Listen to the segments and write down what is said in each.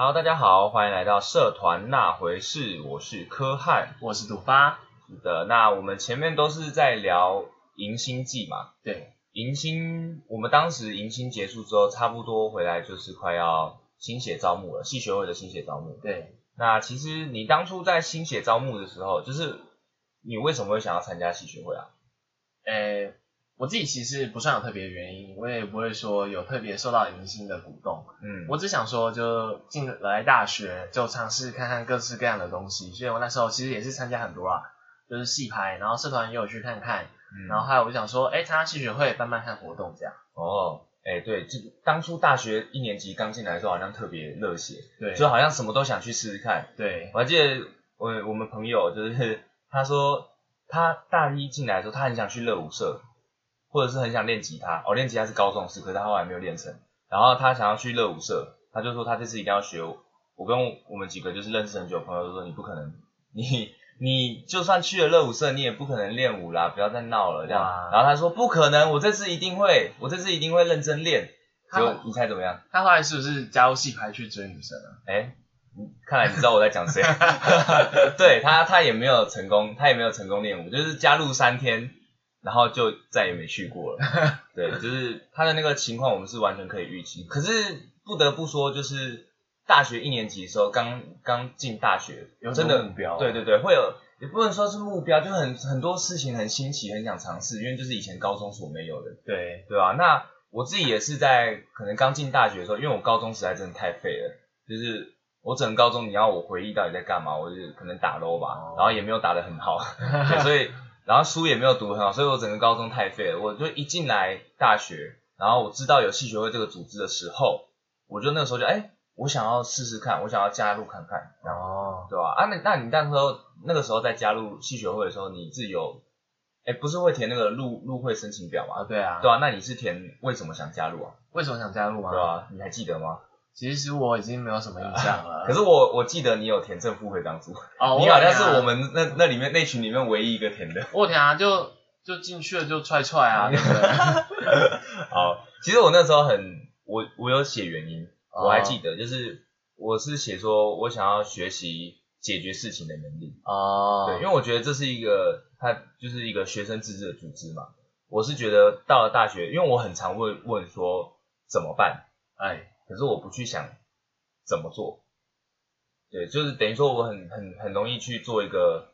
Hello，大家好，欢迎来到社团那回事，我是柯汉。我是杜发。是的，那我们前面都是在聊迎新季嘛，对，迎新，我们当时迎新结束之后，差不多回来就是快要新血招募了，系学会的新血招募。对，那其实你当初在新血招募的时候，就是你为什么会想要参加系学会啊？诶、我自己其实不算有特别的原因，我也不会说有特别受到迎新的鼓动，嗯，我只想说就进来大学就尝试看看各式各样的东西，所以我那时候其实也是参加很多啊，就是戏拍，然后社团也有去看看，嗯然后还有我就想说，哎、参加戏学会办办看活动这样。哦，哎、对，就当初大学一年级刚进来的时候，好像特别热血，对，就好像什么都想去试试看。对，我还记得我我们朋友就是他说他大一进来的时候，他很想去热舞社，或者是很想练吉他。哦，练吉他是高中的事，可是他后来没有练成。然后他想要去热舞社，他就说他这次一定要学。我跟我们几个就是认识很久的朋友都说你不可能，你你就算去了热舞社，你也不可能练舞啦，不要再闹了这样。然后他说不可能，我这次一定会，我这次一定会认真练。结果你猜怎么样？他后来是不是加入戏拍去追女生啊？哎，嗯看来你知道我在讲谁。对他，他也没有成功，他也没有成功练舞，就是加入三天，然后就再也没去过了。对，就是他的那个情况，我们是完全可以预期。可是不得不说，就是大学一年级的时候，刚刚进大学，有真的目标对对对，会有。也不能说是目标，就很很多事情很新奇，很想尝试，因为就是以前高中所没有的。对，对吧、那我自己也是在可能刚进大学的时候，因为我高中实在真的太废了，就是我整个高中你要我回忆到底在干嘛，我就可能打 low 吧，哦然后也没有打得很好，对，所以然后书也没有读很好，所以我整个高中太废了。我就一进来大学，然后我知道有戏学会这个组织的时候，我就那个时候就哎，我想要试试看，我想要加入看看，然后哦，对吧、啊？那那你那时候那个时候在加入戏学会的时候，你自己有哎不是会填那个入入会申请表吗？啊对啊，对啊，那你是填为什么想加入啊？为什么想加入吗？对啊，你还记得吗？其实我已经没有什么印象了。可是我我记得你有填正副会长组，哦，你好像是我们那那里面那群里面唯一一个填的。我有填啊，就就进去了就踹踹啊，对不对？好，其实我那时候很我我有写原因，哦我还记得，就是我是写说我想要学习解决事情的能力，哦，对，因为我觉得这是一个它就是一个学生自治的组织嘛。我是觉得到了大学，因为我很常问问说怎么办，哎，可是我不去想怎么做，对，就是等于说我很很很容易去做一个，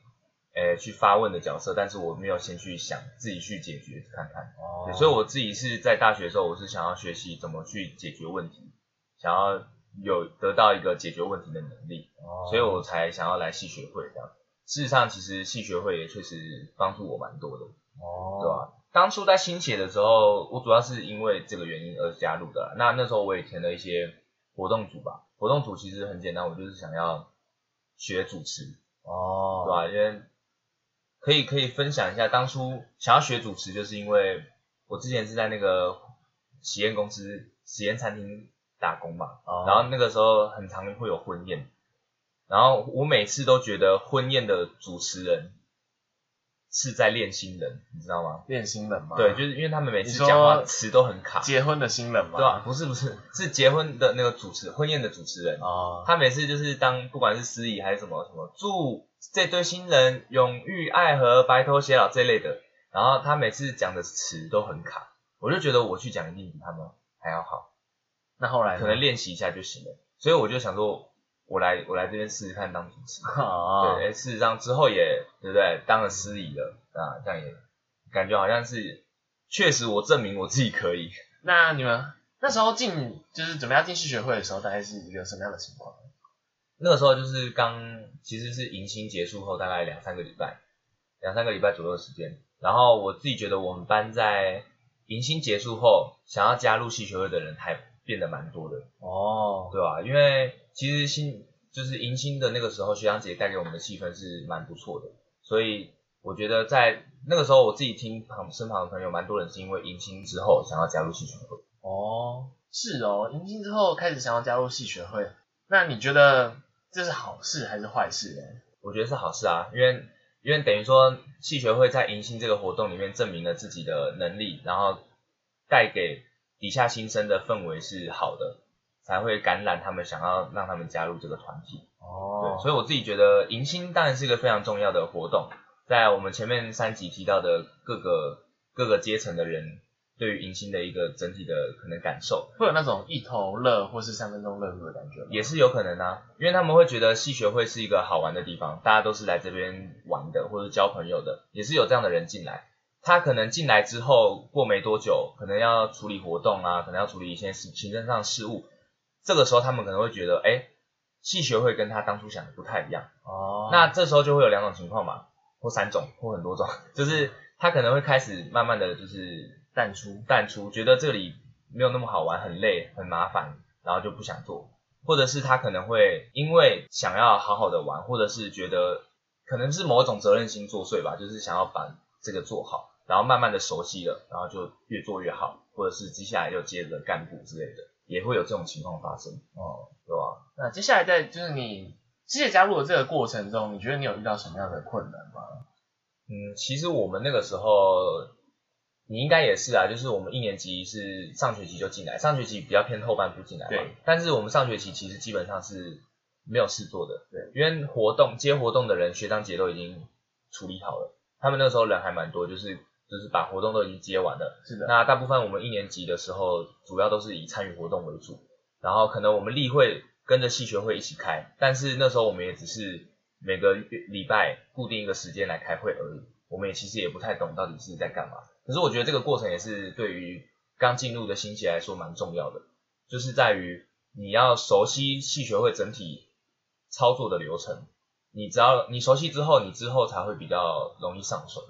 诶、去发问的角色，但是我没有先去想自己去解决看看，哦。对，所以我自己是在大学的时候，我是想要学习怎么去解决问题，想要有得到一个解决问题的能力，哦。所以我才想要来系学会这样。事实上，其实系学会也确实帮助我蛮多的，哦，对吧、当初在新写的时候，我主要是因为这个原因而加入的。那那时候我也填了一些活动组吧，活动组其实很简单，我就是想要学主持，哦，对吧、因为可以可以分享一下，当初想要学主持，就是因为我之前是在那个实验公司、实验餐厅打工嘛，哦。然后那个时候很常会有婚宴，然后我每次都觉得婚宴的主持人是在练新人，你知道吗？练新人吗？对，就是因为他们每次讲话词都很卡，结婚的新人吗？对吧？不是不是，是结婚的那个主持婚宴的主持人，哦，他每次就是当不管是司仪还是什么什么，祝这对新人永浴爱河、白头偕老这类的，然后他每次讲的词都很卡，我就觉得我去讲一定比他们还要好，那后来可能练习一下就行了。所以我就想说，我来我来这边试试看当主持。哦，对，哎，事实上之后也对不对？当了司仪了啊，这样也感觉好像是确实我证明我自己可以。那你们那时候进就是准备要进戏学会的时候，大概是一个什么样的情况？那个时候就是刚其实是迎新结束后大概两三个礼拜，两三个礼拜左右的时间。然后我自己觉得我们班在迎新结束后，想要加入戏学会的人还变得蛮多的，哦，对吧？因为其实新就是迎新的那个时候，学长姐带给我们的气氛是蛮不错的，所以我觉得在那个时候我自己听旁身旁的朋友，蛮多人是因为迎新之后想要加入戏学会。哦，是哦，迎新之后开始想要加入戏学会，那你觉得这是好事还是坏事呢？我觉得是好事啊，因为因为等于说戏学会在迎新这个活动里面证明了自己的能力，然后带给底下新生的氛围是好的，才会感染他们，想要让他们加入这个团体。哦对，所以我自己觉得迎新当然是一个非常重要的活动，在我们前面三集提到的各个各个阶层的人对于迎新的一个整体的可能感受，会有那种一头热或是三分钟热度的感觉吗。也是有可能啊，因为他们会觉得戏学会是一个好玩的地方，大家都是来这边玩的或者交朋友的，也是有这样的人进来。他可能进来之后过没多久，可能要处理活动啊，可能要处理一些事行政上的事务，这个时候他们可能会觉得，哎，系学会跟他当初想的不太一样。哦，那这时候就会有两种情况嘛，或三种，或很多种，就是他可能会开始慢慢的就是淡出。淡出，觉得这里没有那么好玩，很累，很麻烦，然后就不想做，或者是他可能会因为想要好好的玩，或者是觉得可能是某种责任心作祟吧，就是想要把这个做好，然后慢慢的熟悉了，然后就越做越好，或者是接下来又接着干部之类的，也会有这种情况发生，哦，对吧？那接下来在就是你机械加入的这个过程中，你觉得你有遇到什么样的困难吗？嗯，其实我们那个时候，你应该也是啊，就是我们一年级是上学期就进来，上学期比较偏后半部进来嘛。对。但是我们上学期其实基本上是没有事做的，对，因为活动接活动的人学长姐都已经处理好了，他们那时候人还蛮多，就是就是把活动都已经接完了。是的，那大部分我们一年级的时候，主要都是以参与活动为主，然后可能我们例会跟着系学会一起开，但是那时候我们也只是每个月礼拜固定一个时间来开会而已，我们也其实也不太懂到底是在干嘛。可是我觉得这个过程也是对于刚进入的新血来说蛮重要的，就是在于你要熟悉系学会整体操作的流程，你只要你熟悉之后，你之后才会比较容易上手。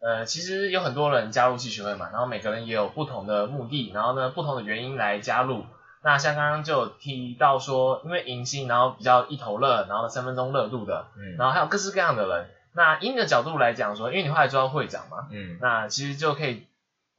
呃，其实有很多人加入戏学会嘛，然后每个人也有不同的目的，然后呢不同的原因来加入。那像刚刚就有提到说，因为迎新，然后比较一头热，然后三分钟热度的，嗯，然后还有各式各样的人。那以你的角度来讲说，因为你后来做到会长嘛，嗯，那其实就可以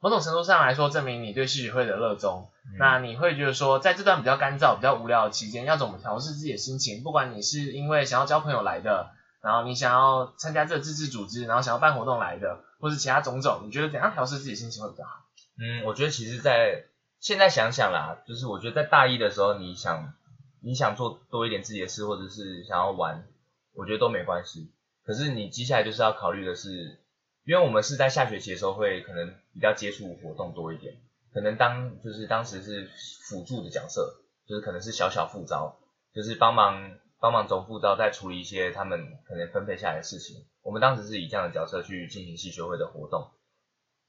某种程度上来说证明你对戏曲会的热衷。嗯那你会觉得说，在这段比较干燥、比较无聊的期间，要怎么调试自己的心情？不管你是因为想要交朋友来的，然后你想要参加这个自治组织，然后想要办活动来的，或是其他种种，你觉得怎样调试自己心情会比较好？嗯，我觉得其实在，现在想想啦，就是我觉得在大一的时候，你想你想做多一点自己的事，或者是想要玩，我觉得都没关系。可是你接下来就是要考虑的是，因为我们是在下学期的时候会可能比较接触活动多一点，可能当就是当时是辅助的角色，就是可能是小小副招，就是帮忙帮忙总副招在处理一些他们可能分配下来的事情。我们当时是以这样的角色去进行系学会的活动。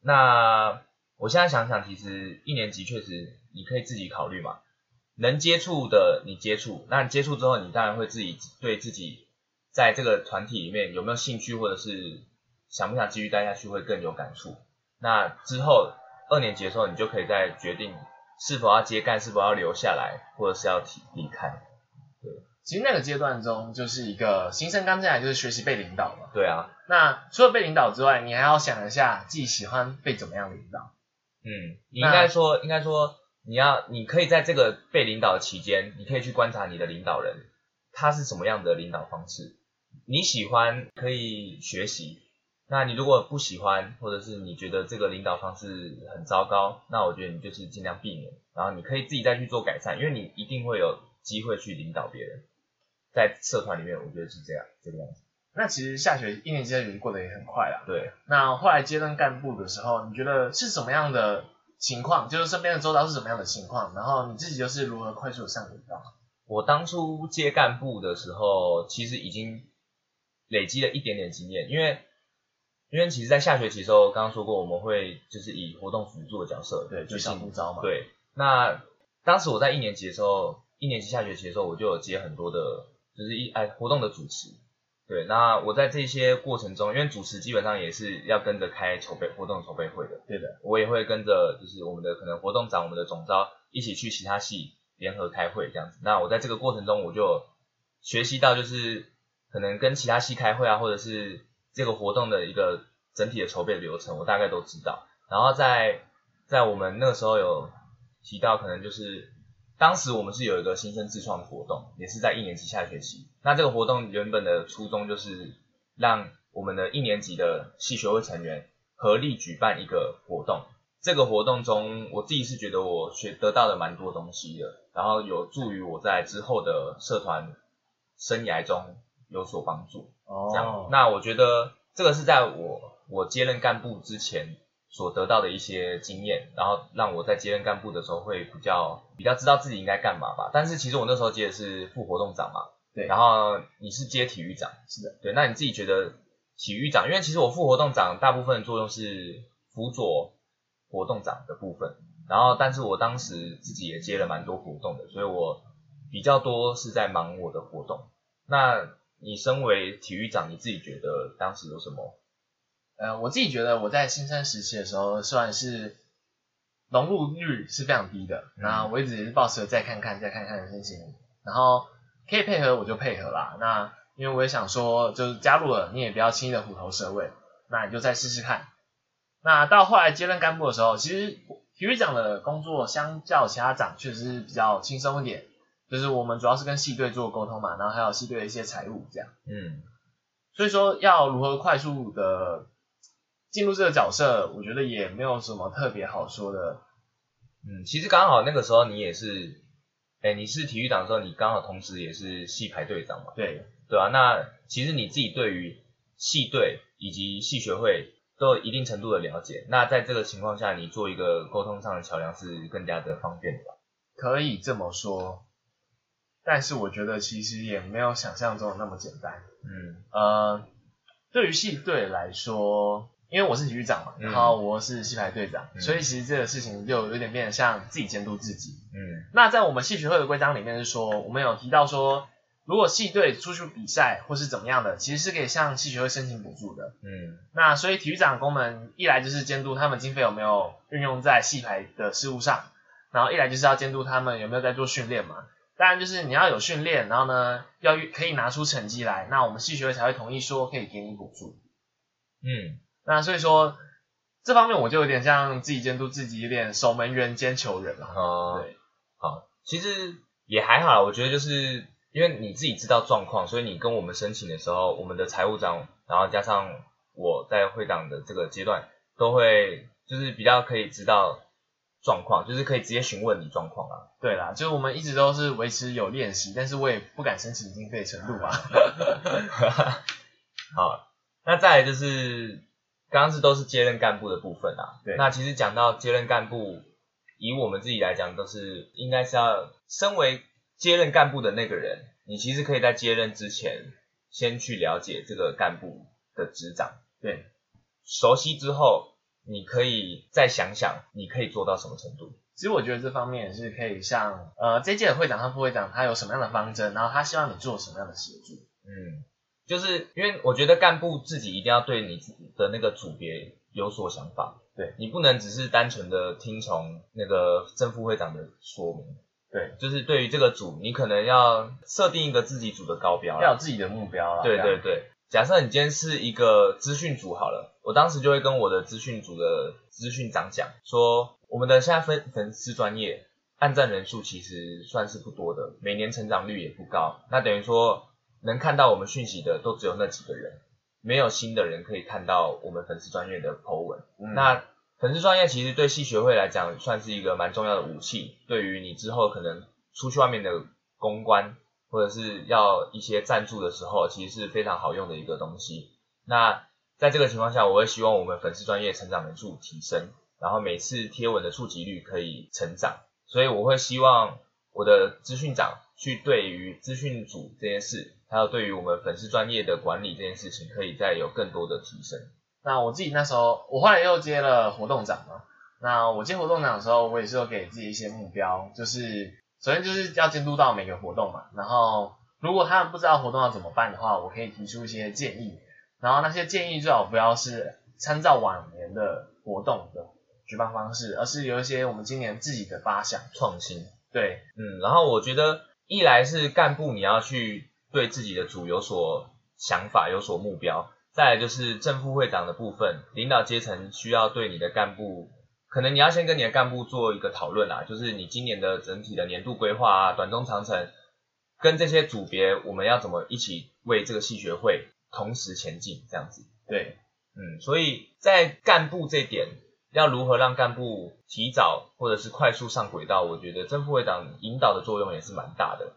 那我现在想想，其实一年级确实你可以自己考虑嘛，能接触的你接触，那你接触之后，你当然会自己对自己在这个团体里面有没有兴趣，或者是想不想继续待下去会更有感触。那之后二年级的时候，你就可以再决定是否要接干，是否要留下来，或者是要提离开。其实那个阶段中，就是一个新生刚进来就是学习被领导嘛。对啊，那除了被领导之外，你还要想一下自己喜欢被怎么样领导。嗯，你应该说，应该说，你要，你可以在这个被领导的期间，你可以去观察你的领导人，他是什么样的领导方式，你喜欢可以学习，那你如果不喜欢，或者是你觉得这个领导方式很糟糕，那我觉得你就是尽量避免，然后你可以自己再去做改善，因为你一定会有机会去领导别人，在社团里面，我觉得是这样，这个样子。那其实下学一年级下学期过得也很快啦。对，那后来接任干部的时候，你觉得是什么样的情况？就是身边的周遭是什么样的情况？然后你自己又是如何快速的上轨道？我当初接干部的时候，其实已经累积了一点点经验，因为因为其实，在下学期的时候，刚刚说过，我们会就是以活动辅助的角色，对，就小副招嘛。，对，那当时我在一年级的时候，一年级下学期的时候，我就有接很多的，就是一哎活动的主持。对，那我在这些过程中，因为主持基本上也是要跟着开筹备活动筹备会的，对的。我也会跟着就是我们的可能活动长、我们的总招一起去其他系联合开会这样子。那我在这个过程中，我就学习到就是可能跟其他系开会啊，或者是这个活动的一个整体的筹备流程，我大概都知道。然后在在我们那个时候有提到，可能就是当时我们是有一个新生自创的活动，也是在一年级下学期。那这个活动原本的初衷就是让我们的一年级的系学会成员合力举办一个活动，这个活动中，我自己是觉得我学得到了蛮多东西的，然后有助于我在之后的社团生涯中有所帮助。哦这样哦，，那我觉得这个是在我我接任干部之前所得到的一些经验，然后让我在接任干部的时候会比较比较知道自己应该干嘛吧。但是其实我那时候接的是副活动长嘛，对然后你是接体育长，是的，对，那你自己觉得体育长，因为其实我副活动长大部分的作用是辅佐活动长的部分，然后但是我当时自己也接了蛮多活动的，所以我比较多是在忙我的活动。那你身为体育长，你自己觉得当时有什么？呃，我自己觉得我在新生时期的时候，算是融入率是非常低的。嗯那我一直也是抱持着再看看、再看看的心情，然后可以配合我就配合啦。那因为我也想说，就是加入了，你也不要轻易的虎头蛇尾，那你就再试试看。那到后来接任干部的时候，其实体育长的工作相较其他长确实是比较轻松一点，就是我们主要是跟系队做沟通嘛，然后还有系队的一些财务这样。嗯所以说要如何快速的进入这个角色，我觉得也没有什么特别好说的。嗯，其实刚好那个时候你也是，哎，你是体育长的时候，你刚好同时也是系排队长嘛。对，对啊，那其实你自己对于系队以及系学会都有一定程度的了解，那在这个情况下，你做一个沟通上的桥梁是更加的方便的吧？可以这么说，但是我觉得其实也没有想象中的那么简单。嗯呃，对于系队来说，因为我是体育长嘛，嗯然后我是戏排队长，嗯所以其实这个事情就有点变得像自己监督自己。嗯那在我们系学会的规章里面是说，我们有提到说，如果系队出去比赛或是怎么样的，其实是可以向系学会申请补助的。嗯那所以体育长的功能，一来就是监督他们经费有没有运用在戏排的事务上，然后一来就是要监督他们有没有在做训练嘛。当然就是你要有训练，然后呢要可以拿出成绩来，那我们系学会才会同意说可以给你补助。嗯那所以说这方面我就有点像自己监督自己，有点守门员兼球员了。哦、对，好，其实也还好，我觉得就是因为你自己知道状况，所以你跟我们申请的时候，我们的财务长，然后加上我在会长的这个阶段，都会就是比较可以知道状况，就是可以直接询问你状况啊。对啦，就是我们一直都是维持有练习，但是我也不敢申请经费程度吧。好，那再来就是刚刚是都是接任干部的部分啊。对那其实讲到接任干部，以我们自己来讲，都是应该是要身为接任干部的那个人，你其实可以在接任之前，先去了解这个干部的职掌，对，熟悉之后，你可以再想想你可以做到什么程度。其实我觉得这方面也是可以像呃这一届的会长和副会长他有什么样的方针，然后他希望你做什么样的协助。嗯，就是因为我觉得干部自己一定要对你自己的那个组别有所想法，对你不能只是单纯的听从那个正副会长的说明，对，就是对于这个组，你可能要设定一个自己组的高标。要有自己的目标啦。对对对，假设你今天是一个资讯组好了，我当时就会跟我的资讯组的资讯长讲说，我们的现在粉粉丝专业按赞人数其实算是不多的，每年成长率也不高，那等于说能看到我们讯息的都只有那几个人，没有新的人可以看到我们粉丝专业的 po 文。嗯那粉丝专业其实对系学会来讲算是一个蛮重要的武器，对于你之后可能出去外面的公关或者是要一些赞助的时候，其实是非常好用的一个东西。那在这个情况下，我会希望我们粉丝专业成长人数提升，然后每次贴文的触及率可以成长，所以我会希望我的资讯长去对于资讯组这件事，还有对于我们粉丝专业的管理这件事情，可以再有更多的提升。那我自己那时候，我后来又接了活动长嘛。那我接活动长的时候，我也是有给自己一些目标，就是首先就是要监督到每个活动嘛。然后如果他们不知道活动要怎么办的话，我可以提出一些建议。然后那些建议最好不要是参照往年的活动的举办方式，而是有一些我们今年自己的发想。创新，对，嗯，然后我觉得一来是干部你要去对自己的组有所想法、有所目标，再来就是正副会长的部分，领导阶层需要对你的干部，可能你要先跟你的干部做一个讨论啦，就是你今年的整体的年度规划啊、短中长程，跟这些组别我们要怎么一起为这个系学会同时前进这样子。对，嗯，所以在干部这点要如何让干部提早或者是快速上轨道，我觉得正副会长引导的作用也是蛮大的。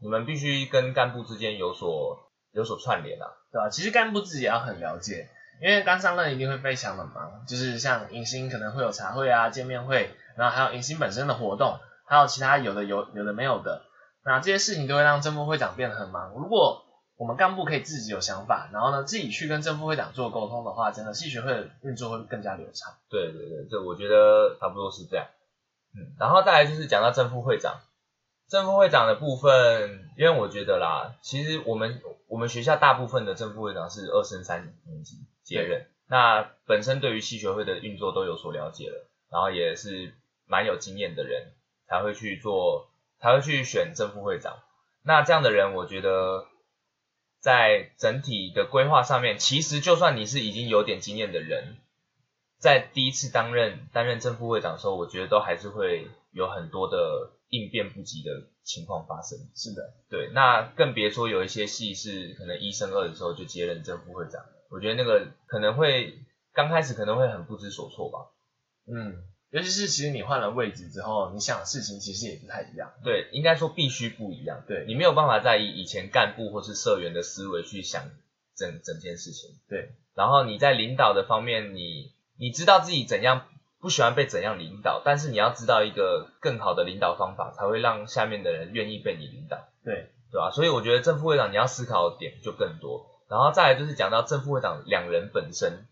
你们必须跟干部之间有所有所串联啊，对吧、其实干部自己也要很了解，因为刚上任一定会非常的忙，就是像迎新可能会有茶会啊、见面会，然后还有迎新本身的活动，还有其他有的有有的没有的，那这些事情都会让正副会长变得很忙。如果我们干部可以自己有想法，然后呢自己去跟正副会长做沟通的话，整个系学会的运作会更加流畅。对对对，这我觉得差不多是这样。嗯，然后再来就是讲到正副会长，正副会长的部分，因为我觉得啦，其实我们我们学校大部分的正副会长是二升三年级接任，那本身对于系学会的运作都有所了解了，然后也是蛮有经验的人才会去做，才会去选正副会长。那这样的人，我觉得在整体的规划上面，其实就算你是已经有点经验的人，在第一次担任担任正副会长的时候，我觉得都还是会有很多的应变不及的情况发生。是的，对，那更别说有一些系是可能一升二的时候就接任正副会长，我觉得那个可能会刚开始可能会很不知所措吧。嗯，尤其是其实你换了位置之后，你想的事情其实也不太一样。对，应该说必须不一样。对你没有办法再以以前干部或是社员的思维去想整整件事情。对，然后你在领导的方面，你你知道自己怎样不喜欢被怎样领导，但是你要知道一个更好的领导方法，才会让下面的人愿意被你领导，对，对吧？所以我觉得正副会长你要思考的点就更多。然后再来就是讲到正副会长两人本身，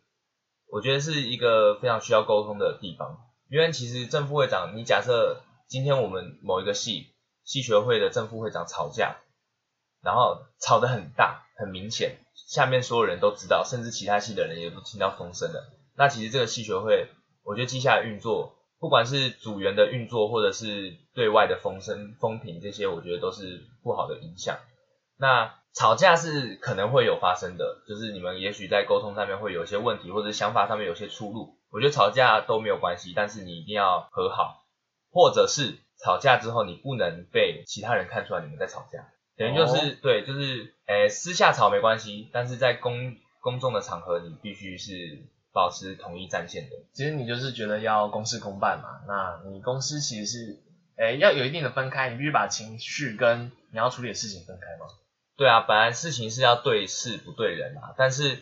我觉得是一个非常需要沟通的地方，因为其实正副会长，你假设今天我们某一个系系学会的正副会长吵架，然后吵得很大很明显，下面所有人都知道，甚至其他系的人也都听到风声了。那其实这个系学会，我觉得接下来运作，不管是组员的运作，或者是对外的风声风评这些，我觉得都是不好的影响。那吵架是可能会有发生的，就是你们也许在沟通上面会有一些问题，或者想法上面有些出入。我觉得吵架都没有关系，但是你一定要和好，或者是吵架之后你不能被其他人看出来你们在吵架，等于就是、对，就是诶私下吵没关系，但是在公公众的场合你必须是保持统一战线的。其实你就是觉得要公事公办嘛，那你公司其实是，诶，要有一定的分开，你必须把情绪跟你要处理的事情分开嘛。对啊，本来事情是要对事不对人啊，但是，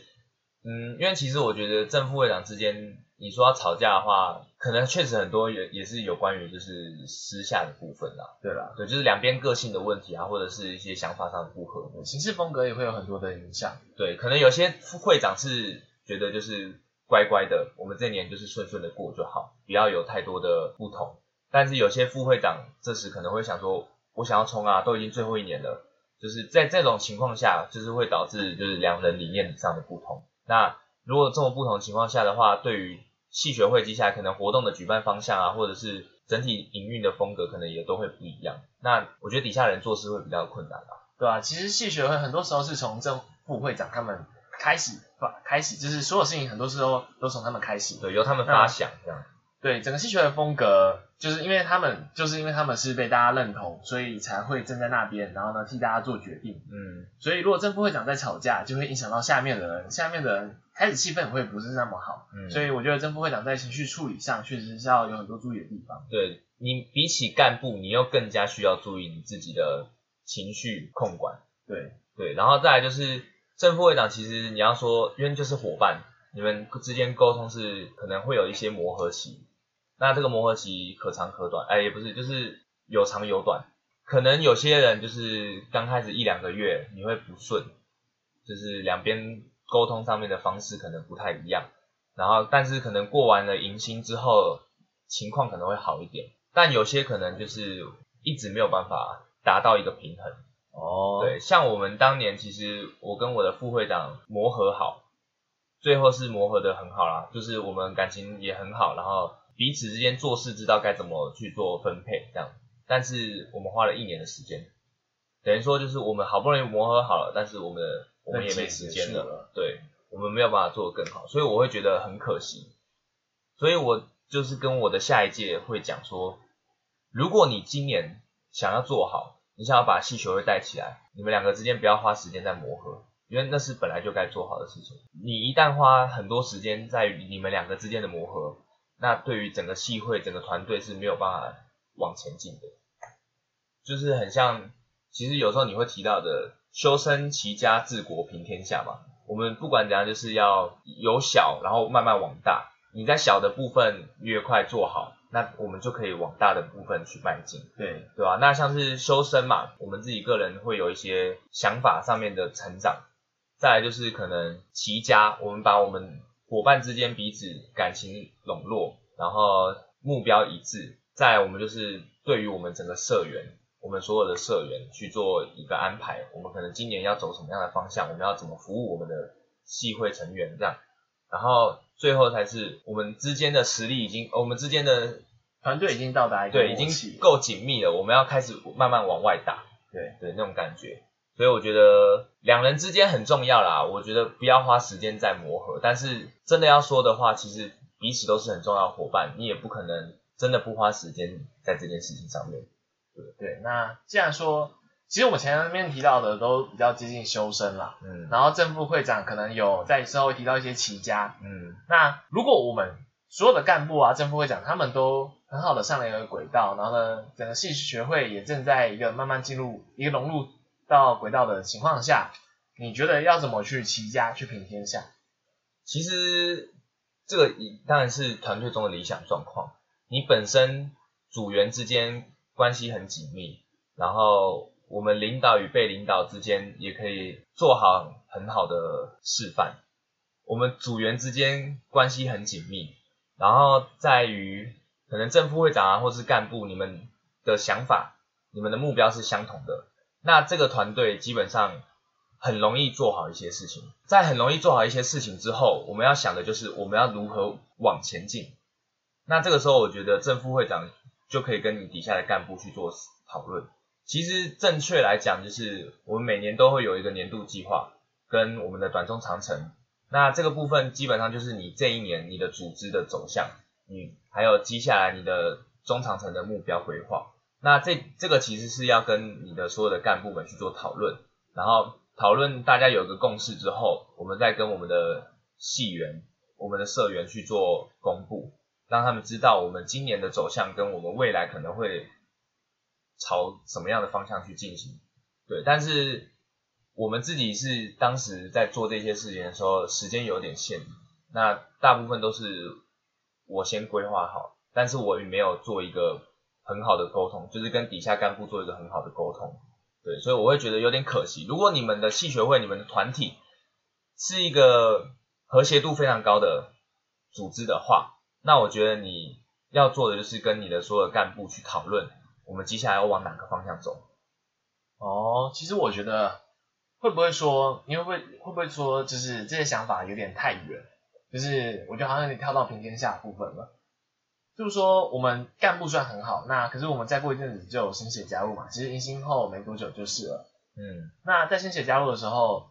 嗯，因为其实我觉得正副会长之间，你说要吵架的话，可能确实很多也也是有关于就是私下的部分啦，对啦，对，就是两边个性的问题啊，或者是一些想法上的不合，行事风格也会有很多的影响。对，可能有些副会长是觉得就是乖乖的，我们这年就是顺顺的过就好，不要有太多的不同，但是有些副会长这时可能会想说，我想要冲啊，都已经最后一年了。就是在这种情况下，就是会导致就是两人理念上的不同。那如果这么不同情况下的话，对于系学会接下来可能活动的举办方向啊，或者是整体营运的风格，可能也都会不一样。那我觉得底下人做事会比较困难啊。对啊，其实系学会很多时候是从正副会长他们开始，不开始就是所有事情很多时候都从他们开始。对，由他们发想这样。对，整个戏曲的风格，就是因为他们，就是因为他们是被大家认同，所以才会站在那边，然后呢替大家做决定。嗯，所以如果正副会长在吵架，就会影响到下面的人，下面的人开始气氛会不是那么好。嗯所以我觉得正副会长在情绪处理上确实是要有很多注意的地方。对你比起干部，你又更加需要注意你自己的情绪控管。对，对，然后再来就是正副会长，其实你要说，因为就是伙伴，你们之间沟通是可能会有一些磨合期，那这个磨合期可长可短，哎，也不是，就是有长有短。可能有些人就是刚开始一两个月你会不顺，就是两边沟通上面的方式可能不太一样，然后但是可能过完了迎新之后，情况可能会好一点，但有些可能就是一直没有办法达到一个平衡。哦对，像我们当年，其实我跟我的副会长磨合好，最后是磨合的很好啦，就是我们感情也很好，然后彼此之间做事知道该怎么去做分配这样。但是我们花了一年的时间，等于说就是我们好不容易磨合好了，但是我们的我们也没时间了对，我们没有办法做得更好，所以我会觉得很可惜。所以我就是跟我的下一届会讲说，如果你今年想要做好，你想要把系学会带起来，你们两个之间不要花时间在磨合，因为那是本来就该做好的事情。你一旦花很多时间在于你们两个之间的磨合，那对于整个系会、整个团队是没有办法往前进的。就是很像，其实有时候你会提到的“修身齐家治国平天下”嘛。我们不管怎样，就是要由小，然后慢慢往大。你在小的部分越快做好，那我们就可以往大的部分去迈进，对对吧？那像是修身嘛，我们自己个人会有一些想法上面的成长。再来就是可能齐家，我们把我们伙伴之间彼此感情笼络，然后目标一致。再来我们就是对于我们整个社员，我们所有的社员去做一个安排。我们可能今年要走什么样的方向？我们要怎么服务我们的系会成员这样？然后最后才是我们之间的实力已经，我们之间的团队已经到达一个对已经够紧密了，我们要开始慢慢往外打，对对那种感觉。所以我觉得两人之间很重要啦，我觉得不要花时间在磨合，但是真的要说的话，其实彼此都是很重要的伙伴，你也不可能真的不花时间在这件事情上面。对对，那既然说。其实我们前面提到的都比较接近修身啦，嗯，然后正副会长可能有在之后会提到一些齐家，嗯，那如果我们所有的干部啊，正副会长他们都很好的上了一个轨道，然后呢，整个系学会也正在一个慢慢进入一个融入到轨道的情况下，你觉得要怎么去齐家去平天下？其实这个当然是团队中的理想状况，你本身组员之间关系很紧密，然后。我们领导与被领导之间也可以做好很好的示范。我们组员之间关系很紧密，然后在于可能正副会长啊，或是干部，你们的想法、你们的目标是相同的，那这个团队基本上很容易做好一些事情。在很容易做好一些事情之后，我们要想的就是我们要如何往前进。那这个时候，我觉得正副会长就可以跟你底下的干部去做讨论。其实正确来讲，就是我们每年都会有一个年度计划，跟我们的短中长程。那这个部分基本上就是你这一年你的组织的走向，你还有接下来你的中长程的目标规划。那这这个其实是要跟你的所有的干部们去做讨论，然后讨论大家有个共识之后，我们再跟我们的系员、我们的社员去做公布，让他们知道我们今年的走向跟我们未来可能会。朝什么样的方向去进行？对，但是我们自己是当时在做这些事情的时候，时间有点限，那大部分都是我先规划好，但是我也没有做一个很好的沟通，就是跟底下干部做一个很好的沟通。对，所以我会觉得有点可惜。如果你们的系学会、你们的团体是一个和谐度非常高的组织的话，那我觉得你要做的就是跟你的所有干部去讨论。我们接下来要往哪个方向走？哦，其实我觉得会不会说，你会不会会不会说，就是这些想法有点太远，就是我觉得好像你跳到平天下部分了。就是说，我们干部虽然很好，那可是我们再过一阵子就有新血加入嘛，其实迎新后没多久就是了。嗯，那在新血加入的时候，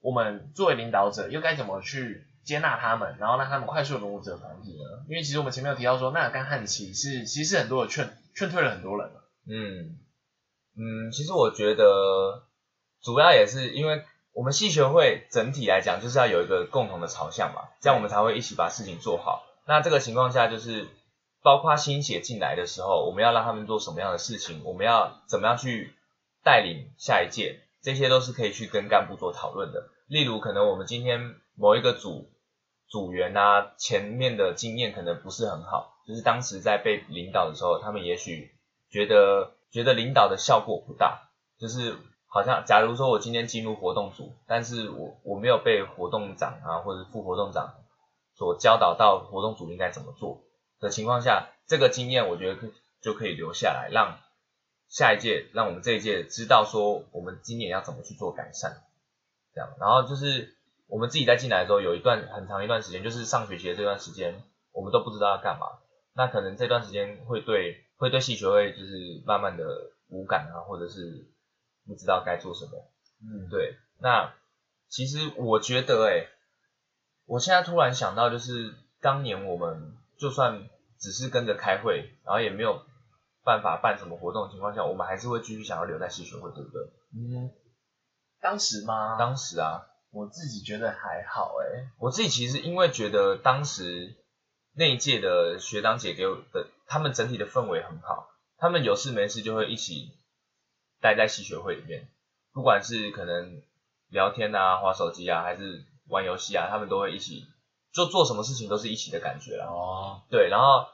我们作为领导者又该怎么去接纳他们，然后让他们快速融入这个团体呢？因为其实我们前面有提到说，那干汉奇是其实是很多的劝。劝退了很多人了。嗯嗯，其实我觉得主要也是因为我们系学会整体来讲就是要有一个共同的朝向嘛，这样我们才会一起把事情做好。那这个情况下就是包括新血进来的时候，我们要让他们做什么样的事情，我们要怎么样去带领下一届，这些都是可以去跟干部做讨论的。例如，可能我们今天某一个组组员啊，前面的经验可能不是很好。就是当时在被领导的时候，他们也许觉得觉得领导的效果不大，就是好像假如说我今天进入活动组，但是我我没有被活动长啊或者副活动长所教导到活动组应该怎么做的情况下，这个经验我觉得可就可以留下来，让下一届让我们这一届知道说我们今年要怎么去做改善，这样，然后就是我们自己在进来的时候有一段很长一段时间，就是上学期的这段时间，我们都不知道要干嘛。那可能这段时间会对会对戏学会就是慢慢的无感啊，或者是不知道该做什么。嗯，对。那其实我觉得，哎，我现在突然想到，就是当年我们就算只是跟着开会，然后也没有办法办什么活动的情况下，我们还是会继续想要留在戏学会，对不对？嗯，当时吗？当时啊，我自己觉得还好，哎，我自己其实因为觉得当时。那一届的学长姐给我的，他们整体的氛围很好，他们有事没事就会一起待在系学会里面，不管是可能聊天啊、划手机啊，还是玩游戏啊，他们都会一起，就做什么事情都是一起的感觉啦。哦，对，然后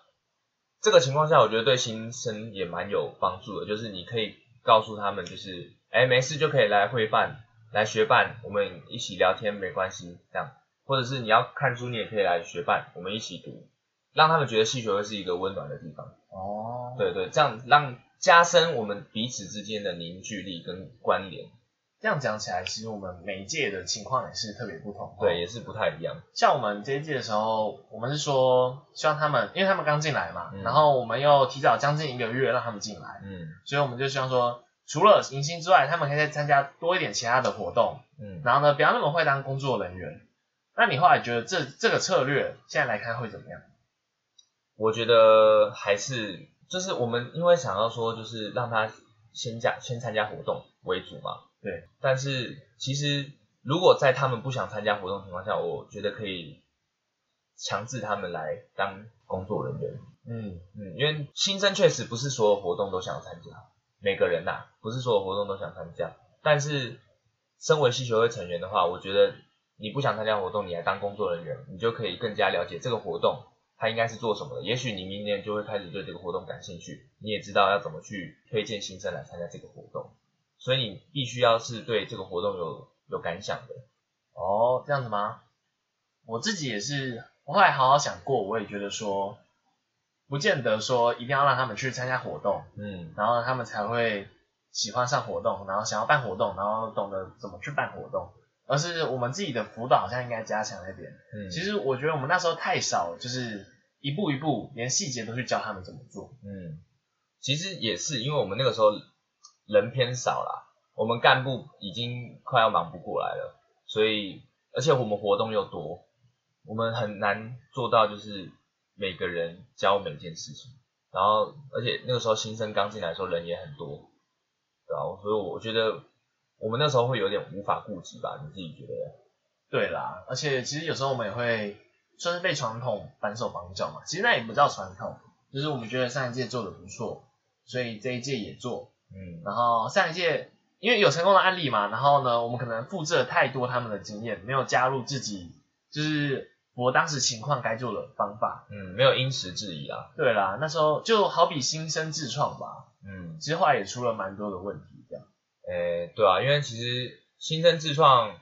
这个情况下，我觉得对新生也蛮有帮助的，就是你可以告诉他们，就是哎没事就可以来会办、来学办，我们一起聊天没关系，这样，或者是你要看书，你也可以来学伴，我们一起读，让他们觉得戏学会是一个温暖的地方。哦，对对，这样让加深我们彼此之间的凝聚力跟关联，这样讲起来，其实我们每一届的情况也是特别不同。对，也是不太一样。像我们这一届的时候，我们是说希望他们，因为他们刚进来嘛，嗯然后我们又提早将近一个月让他们进来，嗯所以我们就希望说，除了迎新之外，他们可以再参加多一点其他的活动，嗯，然后呢，不要那么会当工作人员。那你后来觉得这这个策略现在来看会怎么样？我觉得还是就是我们因为想要说就是让他先加先参加活动为主嘛，对。但是其实如果在他们不想参加活动的情况下，我觉得可以强制他们来当工作人员。嗯，嗯，因为新生确实不是所有活动都想参加，每个人呐、不是所有活动都想参加。但是身为系学会成员的话，我觉得你不想参加活动，你来当工作人员，你就可以更加了解这个活动它应该是做什么的。也许你明年就会开始对这个活动感兴趣，你也知道要怎么去推荐新生来参加这个活动。所以你必须要是对这个活动有有感想的。哦，这样子吗？我自己也是，我后来好好想过，我也觉得说，不见得说一定要让他们去参加活动，嗯然后他们才会喜欢上活动，然后想要办活动，然后懂得怎么去办活动，而是我们自己的辅导好像应该加强一点。嗯，其实我觉得我们那时候太少，就是一步一步，连细节都去教他们怎么做。嗯，其实也是因为我们那个时候人偏少啦，我们干部已经快要忙不过来了，所以而且我们活动又多，我们很难做到就是每个人教每件事情，然后而且那个时候新生刚进来的时候人也很多，对啊，所以我觉得我们那时候会有点无法顾及吧，你自己觉得？对啦，而且其实有时候我们也会算是被传统反手绑脚嘛，其实那也不叫传统，就是我们觉得上一届做的不错，所以这一届也做，嗯然后上一届因为有成功的案例嘛，然后呢，我们可能复制了太多他们的经验，没有加入自己就是我当时情况该做的方法。嗯，没有因时制宜啊，对啦，那时候就好比新生自创吧，嗯。其实后来也出了蛮多的问题，诶，对啊，因为其实新生自创，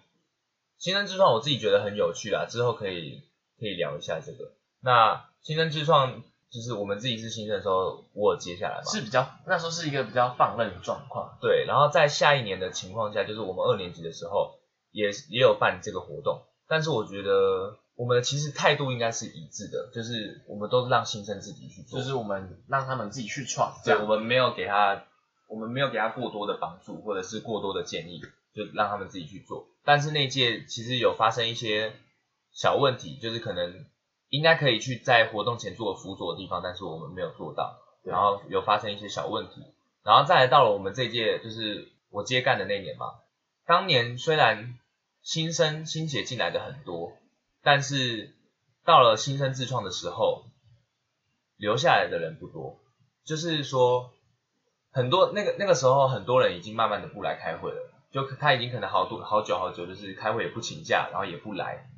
新生自创我自己觉得很有趣啦，之后可以可以聊一下这个。那新生自创就是我们自己是新生的时候，我有接下来嘛，是比较那时候是一个比较放任的状况。对，然后在下一年的情况下，就是我们二年级的时候，也也有办这个活动，但是我觉得我们其实态度应该是一致的，就是我们都是让新生自己去做，就是我们让他们自己去创，对，我们没有给他，我们没有给他过多的帮助，或者是过多的建议，就让他们自己去做。但是那届其实有发生一些小问题，就是可能应该可以去在活动前做辅佐的地方，但是我们没有做到，然后有发生一些小问题，然后再来到了我们这一届，就是我接干的那年嘛。当年虽然新生新血进来的很多，但是到了新生自创的时候，留下来的人不多。就是说，很多那个那个时候，很多人已经慢慢的不来开会了，就他已经可能好多好久好久，就是开会也不请假，然后也不来，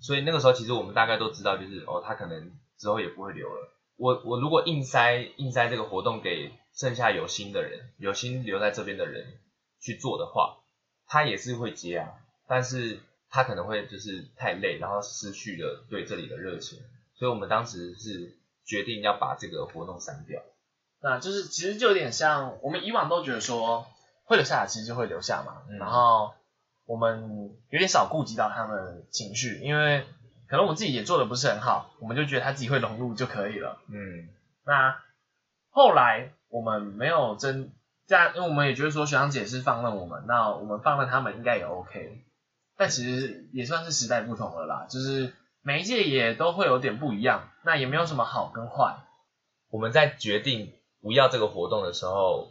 所以那个时候其实我们大概都知道，就是哦，他可能之后也不会留了。我我如果硬塞硬塞这个活动给剩下有心的人，有心留在这边的人去做的话，他也是会接啊，但是他可能会就是太累，然后失去了对这里的热情，所以我们当时是决定要把这个活动删掉。那就是其实就有点像我们以往都觉得说会留下来，其实就会留下嘛。嗯然后我们有点少顾及到他们的情绪，因为可能我们自己也做的不是很好，我们就觉得他自己会融入就可以了。嗯那后来我们没有真这样，因为我们也觉得说学长姐是放任我们，那我们放任他们应该也 OK。但其实也算是时代不同了啦，就是每一届也都会有点不一样，那也没有什么好跟坏。我们在决定不要这个活动的时候，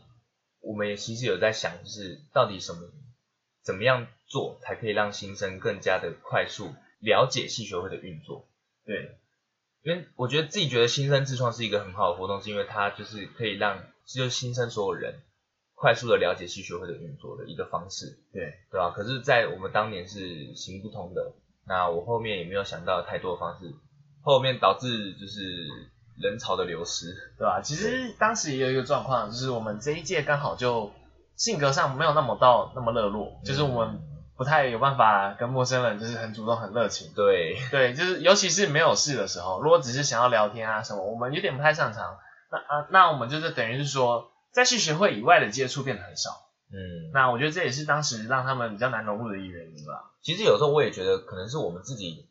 我们也其实有在想，就是到底什么怎么样做才可以让新生更加的快速了解系学会的运作。对，因为我觉得自己觉得新生自创是一个很好的活动，是因为它就是可以让就是新生所有人快速的了解系学会的运作的一个方式，对。对吧、可是，在我们当年是行不通的，那我后面也没有想到太多的方式，后面导致就是人潮的流失。对吧、其实当时也有一个状况，就是我们这一届刚好就性格上没有那么到那么热络，就是我们不太有办法跟陌生人就是很主动很热情。对，对，就是尤其是没有事的时候，如果只是想要聊天啊什么，我们有点不太擅长。那啊，那我们就是等于是说，在系学会以外的接触变得很少。嗯，那我觉得这也是当时让他们比较难融入的一个原因吧。其实有时候我也觉得，可能是我们自己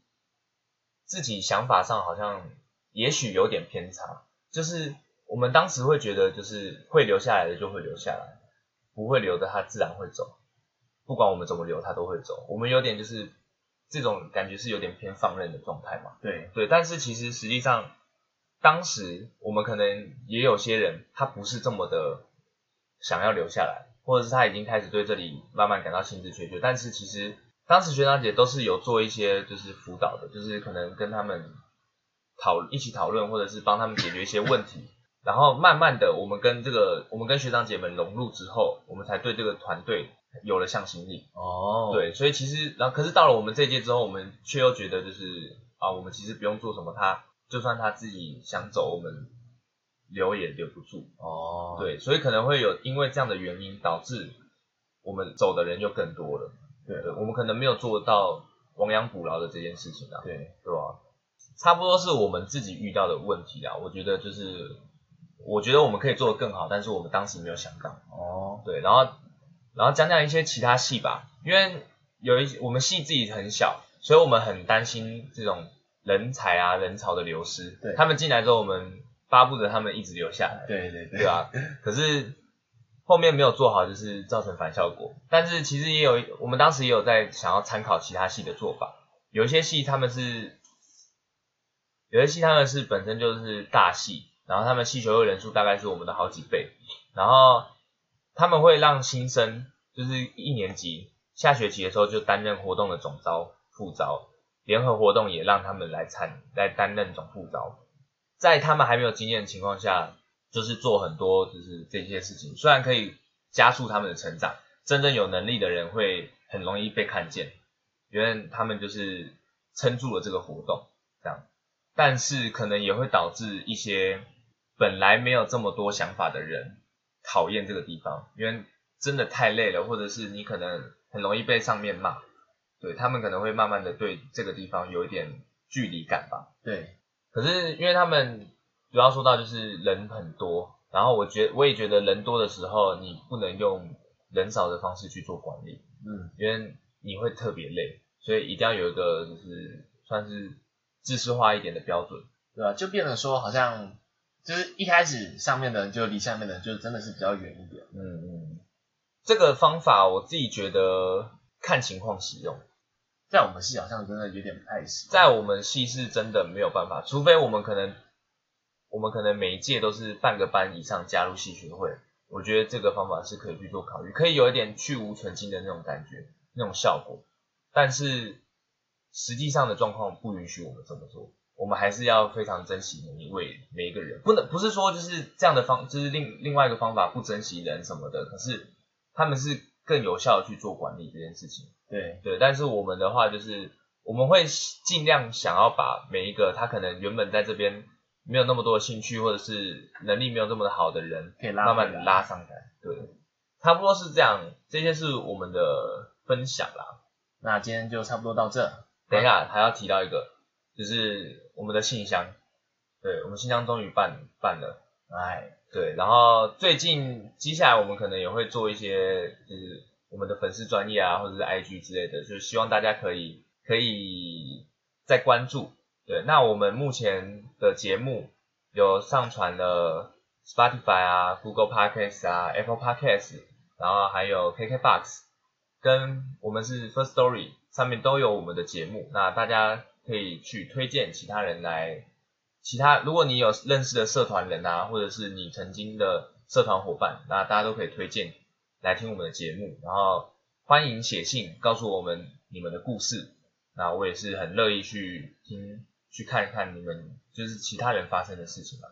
自己想法上好像也许有点偏差，就是我们当时会觉得，就是会留下来的就会留下来，不会留的他自然会走，不管我们怎么留，他都会走。我们有点就是这种感觉是有点偏放任的状态嘛。对，对，但是其实实际上，当时我们可能也有些人，他不是这么的想要留下来，或者是他已经开始对这里慢慢感到兴致缺缺。但是其实当时学长姐都是有做一些就是辅导的，就是可能跟他们讨一起讨论，或者是帮他们解决一些问题。然后慢慢的，我们跟这个我们跟学长姐们融入之后，我们才对这个团队有了向心力。哦，对，所以其实，然后可是到了我们这一届之后，我们却又觉得就是啊，我们其实不用做什么，他就算他自己想走，我们留也留不住。哦，对，所以可能会有因为这样的原因，导致我们走的人又更多了。对对，我们可能没有做到亡羊补牢的这件事情啊，对，对吧？差不多是我们自己遇到的问题啦。我觉得就是，我觉得我们可以做得更好，但是我们当时没有想到。哦，对，然后然后讲讲一些其他戏吧，因为有一我们戏自己很小，所以我们很担心这种人才啊人潮的流失。对他们进来之后，我们巴不得他们一直留下来，对对对，对吧？可是后面没有做好，就是造成反效果。但是其实也有，我们当时也有在想要参考其他系的做法，有一些系他们是，有些系他们是本身就是大系，然后他们系学会人数大概是我们的好几倍，然后他们会让新生就是一年级下学期的时候就担任活动的总招、副招，联合活动也让他们来参来担任总副招，在他们还没有经验的情况下，就是做很多就是这些事情，虽然可以加速他们的成长，真正有能力的人会很容易被看见，因为他们就是撑住了这个活动，这样，但是可能也会导致一些本来没有这么多想法的人讨厌这个地方，因为真的太累了，或者是你可能很容易被上面骂，对他们可能会慢慢的对这个地方有一点距离感吧。对，可是因为他们主要说到就是人很多，然后我觉我也觉得人多的时候，你不能用人少的方式去做管理，嗯，因为你会特别累，所以一定要有一个就是算是制式化一点的标准。对吧？就变得说好像就是一开始上面的人就离下面的人就真的是比较远一点。嗯嗯，这个方法我自己觉得看情况使用，在我们系好像真的有点不太行。在我们系是真的没有办法，除非我们可能我们可能每一届都是半个班以上加入系学会，我觉得这个方法是可以去做考虑，可以有一点去无存精的那种感觉，那种效果。但是实际上的状况不允许我们这么做，我们还是要非常珍惜每一位每一个人，不能不是说就是这样的方，就是另另外一个方法不珍惜人什么的，可是他们是更有效的去做管理这件事情。对，对，但是我们的话就是我们会尽量想要把每一个他可能原本在这边没有那么多的兴趣，或者是能力没有这么的好的人，可以拉慢慢的拉上来。对，差不多是这样，这些是我们的分享啦。那今天就差不多到这。等一下还要提到一个，就是我们的信箱，对我们信箱终于办办了。哎，对，然后最近接下来我们可能也会做一些，就是我们的粉丝专业啊，或者是 IG 之类的，就是希望大家可以可以再关注。对，那我们目前的节目有上传了 Spotify 啊、Google Podcast 啊、Apple Podcast，然后还有 KKBox，跟我们是 First Story 上面都有我们的节目，那大家可以去推荐其他人来其他，如果你有认识的社团人啊，或者是你曾经的社团伙伴，那大家都可以推荐来听我们的节目，然后欢迎写信告诉我们你们的故事，那我也是很乐意去听去看一看你们就是其他人发生的事情吧。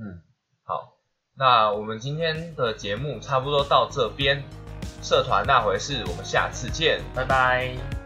嗯，好，那我们今天的节目差不多到这边，社团那回事，我们下次见。拜拜。